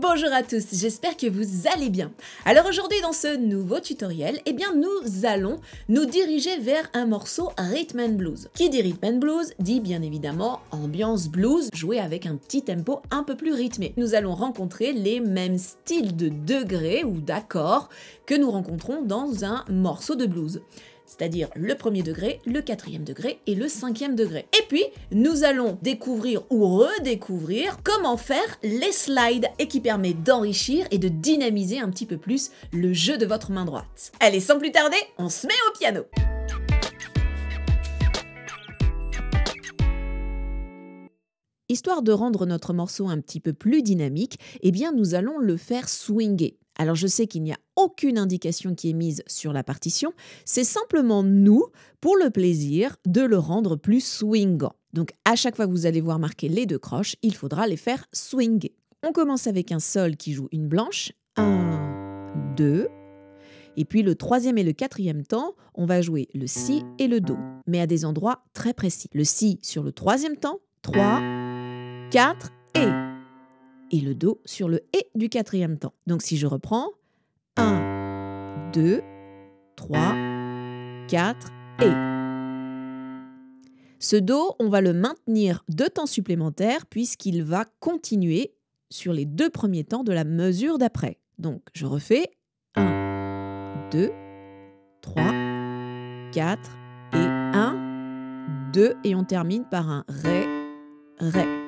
Bonjour à tous, j'espère que vous allez bien. Alors aujourd'hui dans ce nouveau tutoriel, eh bien nous allons nous diriger vers un morceau rhythm and blues. Qui dit rhythm and blues dit bien évidemment ambiance blues joué avec un petit tempo un peu plus rythmé. Nous allons rencontrer les mêmes styles de degrés ou d'accords que nous rencontrons dans un morceau de blues c'est-à-dire le premier degré, le quatrième degré et le cinquième degré. Et puis, nous allons découvrir ou redécouvrir comment faire les slides et qui permet d'enrichir et de dynamiser un petit peu plus le jeu de votre main droite. Allez, sans plus tarder, on se met au piano Histoire de rendre notre morceau un petit peu plus dynamique, eh bien nous allons le faire swinger. Alors je sais qu'il n'y a aucune indication qui est mise sur la partition, c'est simplement nous, pour le plaisir, de le rendre plus swingant. Donc à chaque fois que vous allez voir marquer les deux croches, il faudra les faire swinger. On commence avec un sol qui joue une blanche. 1, 2. Et puis le troisième et le quatrième temps, on va jouer le si et le do, mais à des endroits très précis. Le si sur le troisième temps, 3, 4 et et le Do sur le Et du quatrième temps. Donc si je reprends 1, 2, 3, 4 et. Ce Do, on va le maintenir deux temps supplémentaires puisqu'il va continuer sur les deux premiers temps de la mesure d'après. Donc je refais 1, 2, 3, 4 et 1, 2 et on termine par un Ré, Ré.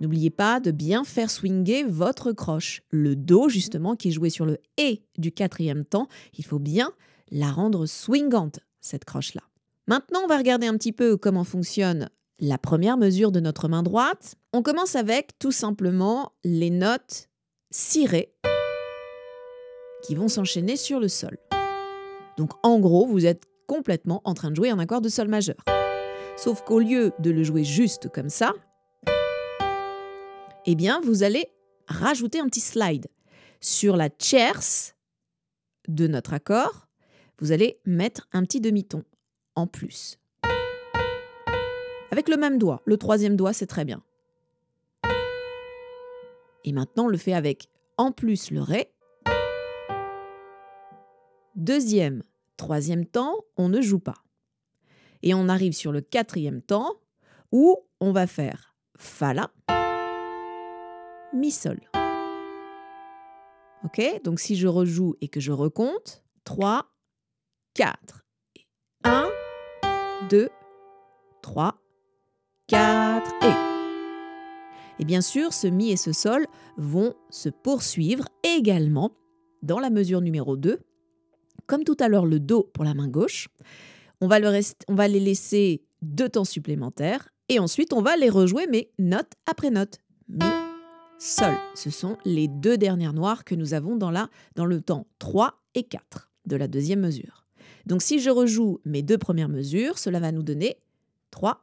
N'oubliez pas de bien faire swinger votre croche. Le Do, justement, qui est joué sur le Et du quatrième temps, il faut bien la rendre swingante, cette croche-là. Maintenant, on va regarder un petit peu comment fonctionne la première mesure de notre main droite. On commence avec tout simplement les notes cirées qui vont s'enchaîner sur le sol. Donc en gros, vous êtes complètement en train de jouer un accord de sol majeur. Sauf qu'au lieu de le jouer juste comme ça, eh bien, vous allez rajouter un petit slide. Sur la tierce de notre accord, vous allez mettre un petit demi-ton en plus. Avec le même doigt. Le troisième doigt, c'est très bien. Et maintenant, on le fait avec en plus le Ré. Deuxième, troisième temps, on ne joue pas. Et on arrive sur le quatrième temps où on va faire Fa la mi sol. Ok Donc si je rejoue et que je recompte, 3, 4. 1, 2, 3, 4 et. Et bien sûr, ce mi et ce sol vont se poursuivre également dans la mesure numéro 2. Comme tout à l'heure le do pour la main gauche, on va, on va les laisser deux temps supplémentaires et ensuite on va les rejouer mais note après note. Mi, Sol. Ce sont les deux dernières noires que nous avons dans, la, dans le temps 3 et 4 de la deuxième mesure. Donc si je rejoue mes deux premières mesures, cela va nous donner 3,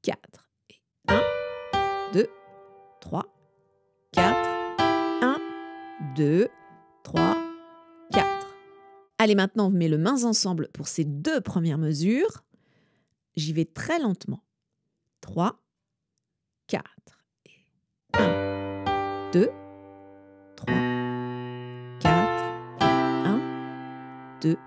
4. Et 1, 2, 3, 4, 1, 2, 3, 4. Allez, maintenant, on met les mains ensemble pour ces deux premières mesures. J'y vais très lentement. 3, 4. 2, 3, 4, 1, 2,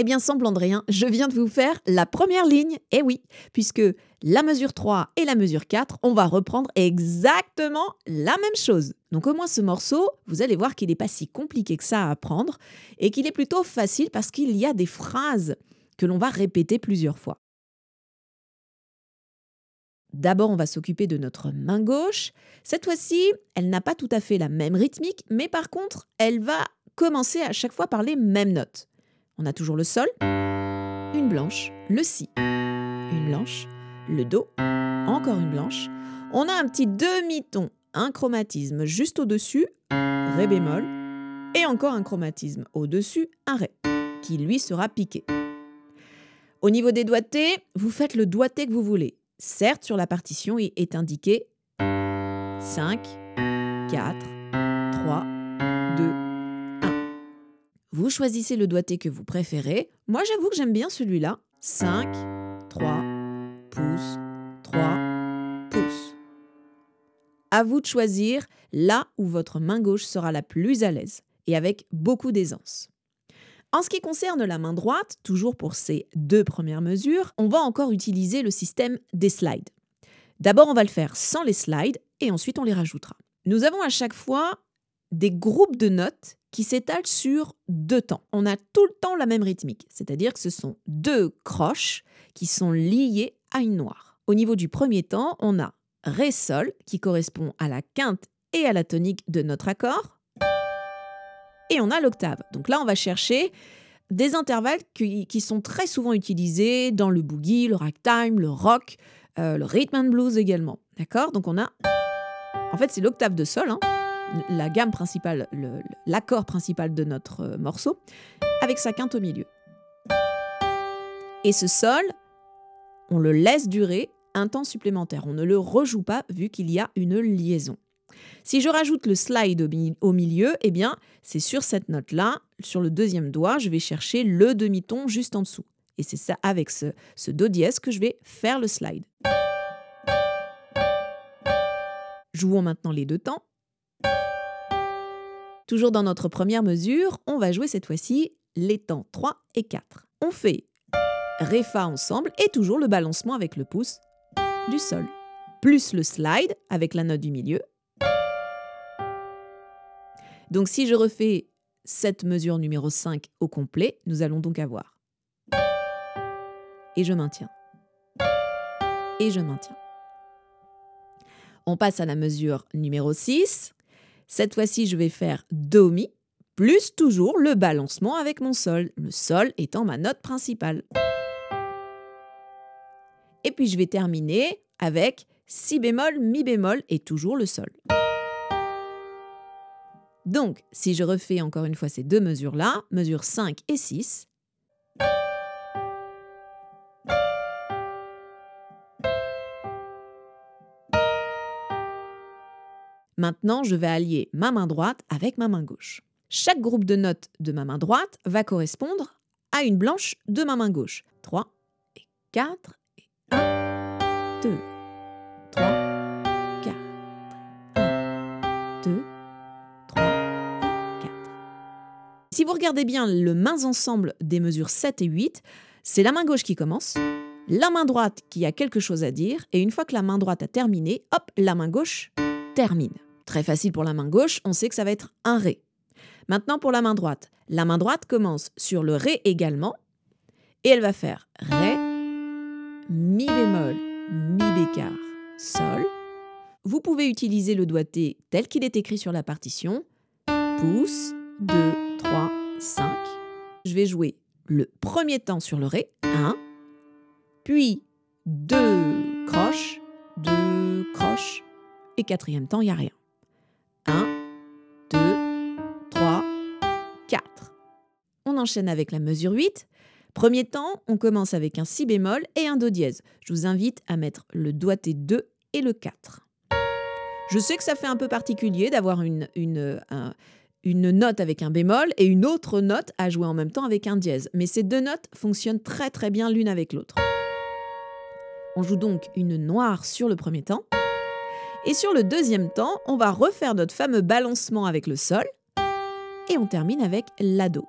Eh bien, de rien, je viens de vous faire la première ligne. Eh oui, puisque la mesure 3 et la mesure 4, on va reprendre exactement la même chose. Donc au moins ce morceau, vous allez voir qu'il n'est pas si compliqué que ça à apprendre et qu'il est plutôt facile parce qu'il y a des phrases que l'on va répéter plusieurs fois. D'abord, on va s'occuper de notre main gauche. Cette fois-ci, elle n'a pas tout à fait la même rythmique, mais par contre, elle va commencer à chaque fois par les mêmes notes. On a toujours le sol, une blanche, le si, une blanche, le do, encore une blanche. On a un petit demi-ton un chromatisme juste au-dessus, Ré bémol, et encore un chromatisme au-dessus, un Ré, qui lui sera piqué. Au niveau des doigtés, vous faites le doigté que vous voulez. Certes, sur la partition, il est indiqué 5, 4, 3, 2, 1. Vous choisissez le doigté que vous préférez. Moi, j'avoue que j'aime bien celui-là. 5, 3, pouces, 3, pouces. À vous de choisir là où votre main gauche sera la plus à l'aise et avec beaucoup d'aisance. En ce qui concerne la main droite, toujours pour ces deux premières mesures, on va encore utiliser le système des slides. D'abord, on va le faire sans les slides et ensuite on les rajoutera. Nous avons à chaque fois des groupes de notes qui s'étalent sur deux temps. On a tout le temps la même rythmique, c'est-à-dire que ce sont deux croches qui sont liées à une noire. Au niveau du premier temps, on a Ré Sol qui correspond à la quinte et à la tonique de notre accord. Et on a l'octave. Donc là, on va chercher des intervalles qui, sont très souvent utilisés dans le boogie, le ragtime, le rock, euh, le rhythm and blues également. D'accord? Donc on a... En fait, c'est l'octave de sol. Hein la gamme principale, l'accord principal de notre euh, morceau, avec sa quinte au milieu. Et ce sol, on le laisse durer un temps supplémentaire. On ne le rejoue pas vu qu'il y a une liaison. Si je rajoute le slide au milieu, eh bien, c'est sur cette note-là, sur le deuxième doigt, je vais chercher le demi-ton juste en dessous. Et c'est ça, avec ce, ce do dièse, que je vais faire le slide. Jouons maintenant les deux temps. Toujours dans notre première mesure, on va jouer cette fois-ci les temps 3 et 4. On fait Ré Fa ensemble et toujours le balancement avec le pouce du sol, plus le slide avec la note du milieu. Donc si je refais cette mesure numéro 5 au complet, nous allons donc avoir et je maintiens. Et je maintiens. On passe à la mesure numéro 6. Cette fois-ci, je vais faire Do Mi, plus toujours le balancement avec mon Sol, le Sol étant ma note principale. Et puis je vais terminer avec Si bémol, Mi bémol et toujours le Sol. Donc, si je refais encore une fois ces deux mesures-là, mesures 5 et 6, Maintenant, je vais allier ma main droite avec ma main gauche. Chaque groupe de notes de ma main droite va correspondre à une blanche de ma main gauche. 3 et 4 et 1, 2, 3, 4, 1, 2, 3 et 4. Si vous regardez bien le mains ensemble des mesures 7 et 8, c'est la main gauche qui commence, la main droite qui a quelque chose à dire, et une fois que la main droite a terminé, hop, la main gauche termine. Très facile pour la main gauche, on sait que ça va être un Ré. Maintenant pour la main droite. La main droite commence sur le Ré également et elle va faire Ré, Mi bémol, Mi bécard, Sol. Vous pouvez utiliser le doigté tel qu'il est écrit sur la partition. Pouce, 2, 3, 5. Je vais jouer le premier temps sur le Ré, 1, puis 2 croches, 2 croches, et quatrième temps, il n'y a rien. Enchaîne avec la mesure 8. Premier temps, on commence avec un si bémol et un do dièse. Je vous invite à mettre le doigté 2 et le 4. Je sais que ça fait un peu particulier d'avoir une, une, une note avec un bémol et une autre note à jouer en même temps avec un dièse, mais ces deux notes fonctionnent très très bien l'une avec l'autre. On joue donc une noire sur le premier temps, et sur le deuxième temps, on va refaire notre fameux balancement avec le sol. Et on termine avec l'ado.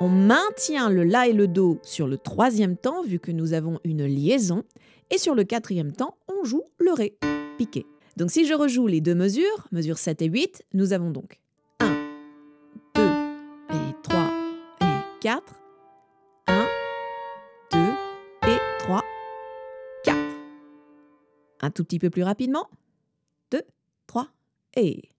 On maintient le la et le do sur le troisième temps vu que nous avons une liaison. Et sur le quatrième temps, on joue le ré, piqué. Donc si je rejoue les deux mesures, mesures 7 et 8, nous avons donc 1, 2 et 3 et 4, 1, 2 et 3 un tout petit peu plus rapidement. 2, 3 et...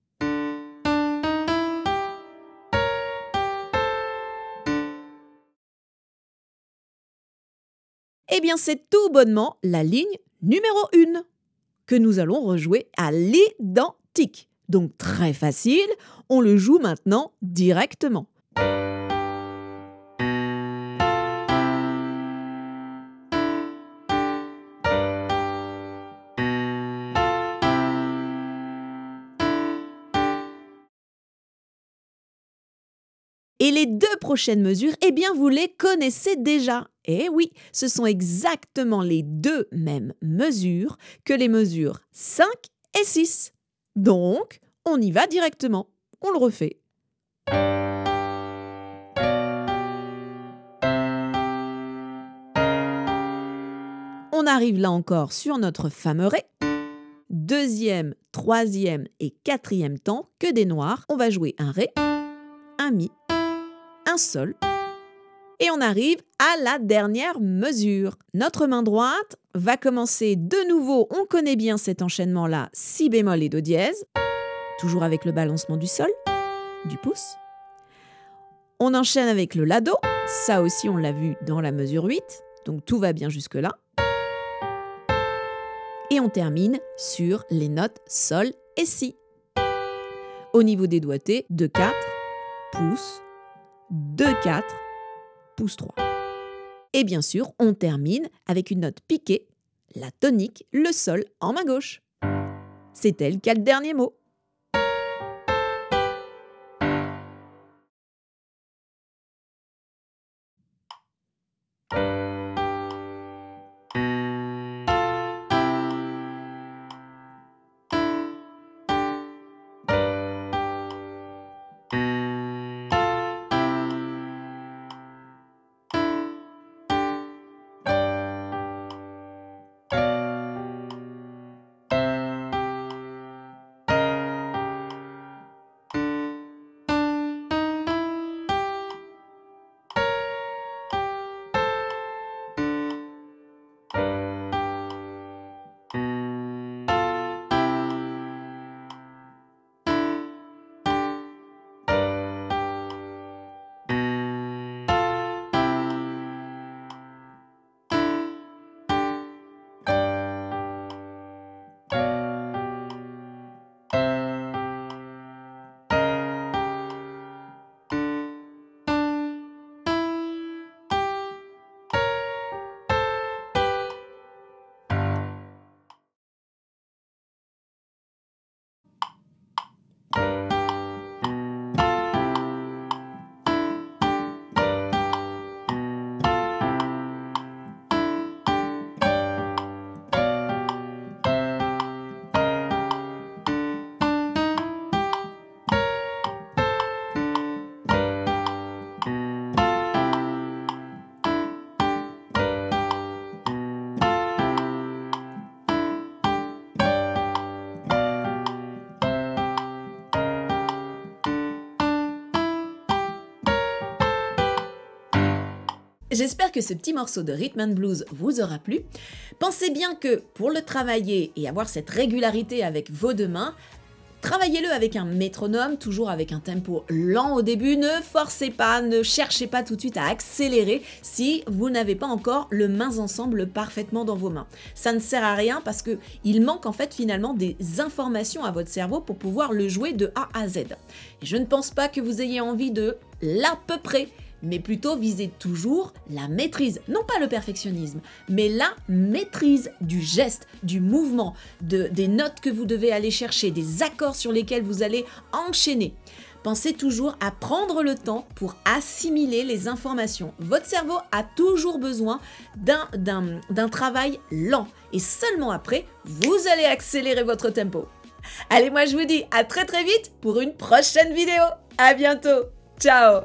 Eh bien, c'est tout bonnement la ligne numéro 1 que nous allons rejouer à l'identique. Donc très facile, on le joue maintenant directement. Et les deux prochaines mesures, eh bien, vous les connaissez déjà. Eh oui, ce sont exactement les deux mêmes mesures que les mesures 5 et 6. Donc, on y va directement. On le refait. On arrive là encore sur notre fameux Ré. Deuxième, troisième et quatrième temps, que des noirs. On va jouer un Ré, un Mi, un Sol. Et on arrive à la dernière mesure. Notre main droite va commencer de nouveau, on connaît bien cet enchaînement-là, Si bémol et Do dièse, toujours avec le balancement du Sol, du pouce. On enchaîne avec le Lado, ça aussi on l'a vu dans la mesure 8, donc tout va bien jusque-là. Et on termine sur les notes Sol et Si. Au niveau des doigtés, 2-4, pouce, 2-4, pouce 3. Et bien sûr, on termine avec une note piquée, la tonique, le Sol en main gauche. C'est elle qui a le dernier mot. J'espère que ce petit morceau de Rhythm and Blues vous aura plu. Pensez bien que pour le travailler et avoir cette régularité avec vos deux mains, Travaillez-le avec un métronome, toujours avec un tempo lent au début. Ne forcez pas, ne cherchez pas tout de suite à accélérer si vous n'avez pas encore le mains ensemble parfaitement dans vos mains. Ça ne sert à rien parce que il manque en fait finalement des informations à votre cerveau pour pouvoir le jouer de A à Z. Et je ne pense pas que vous ayez envie de l'à peu près mais plutôt viser toujours la maîtrise, non pas le perfectionnisme, mais la maîtrise du geste, du mouvement, de, des notes que vous devez aller chercher, des accords sur lesquels vous allez enchaîner. Pensez toujours à prendre le temps pour assimiler les informations. Votre cerveau a toujours besoin d'un travail lent et seulement après, vous allez accélérer votre tempo. Allez, moi je vous dis à très très vite pour une prochaine vidéo. À bientôt. Ciao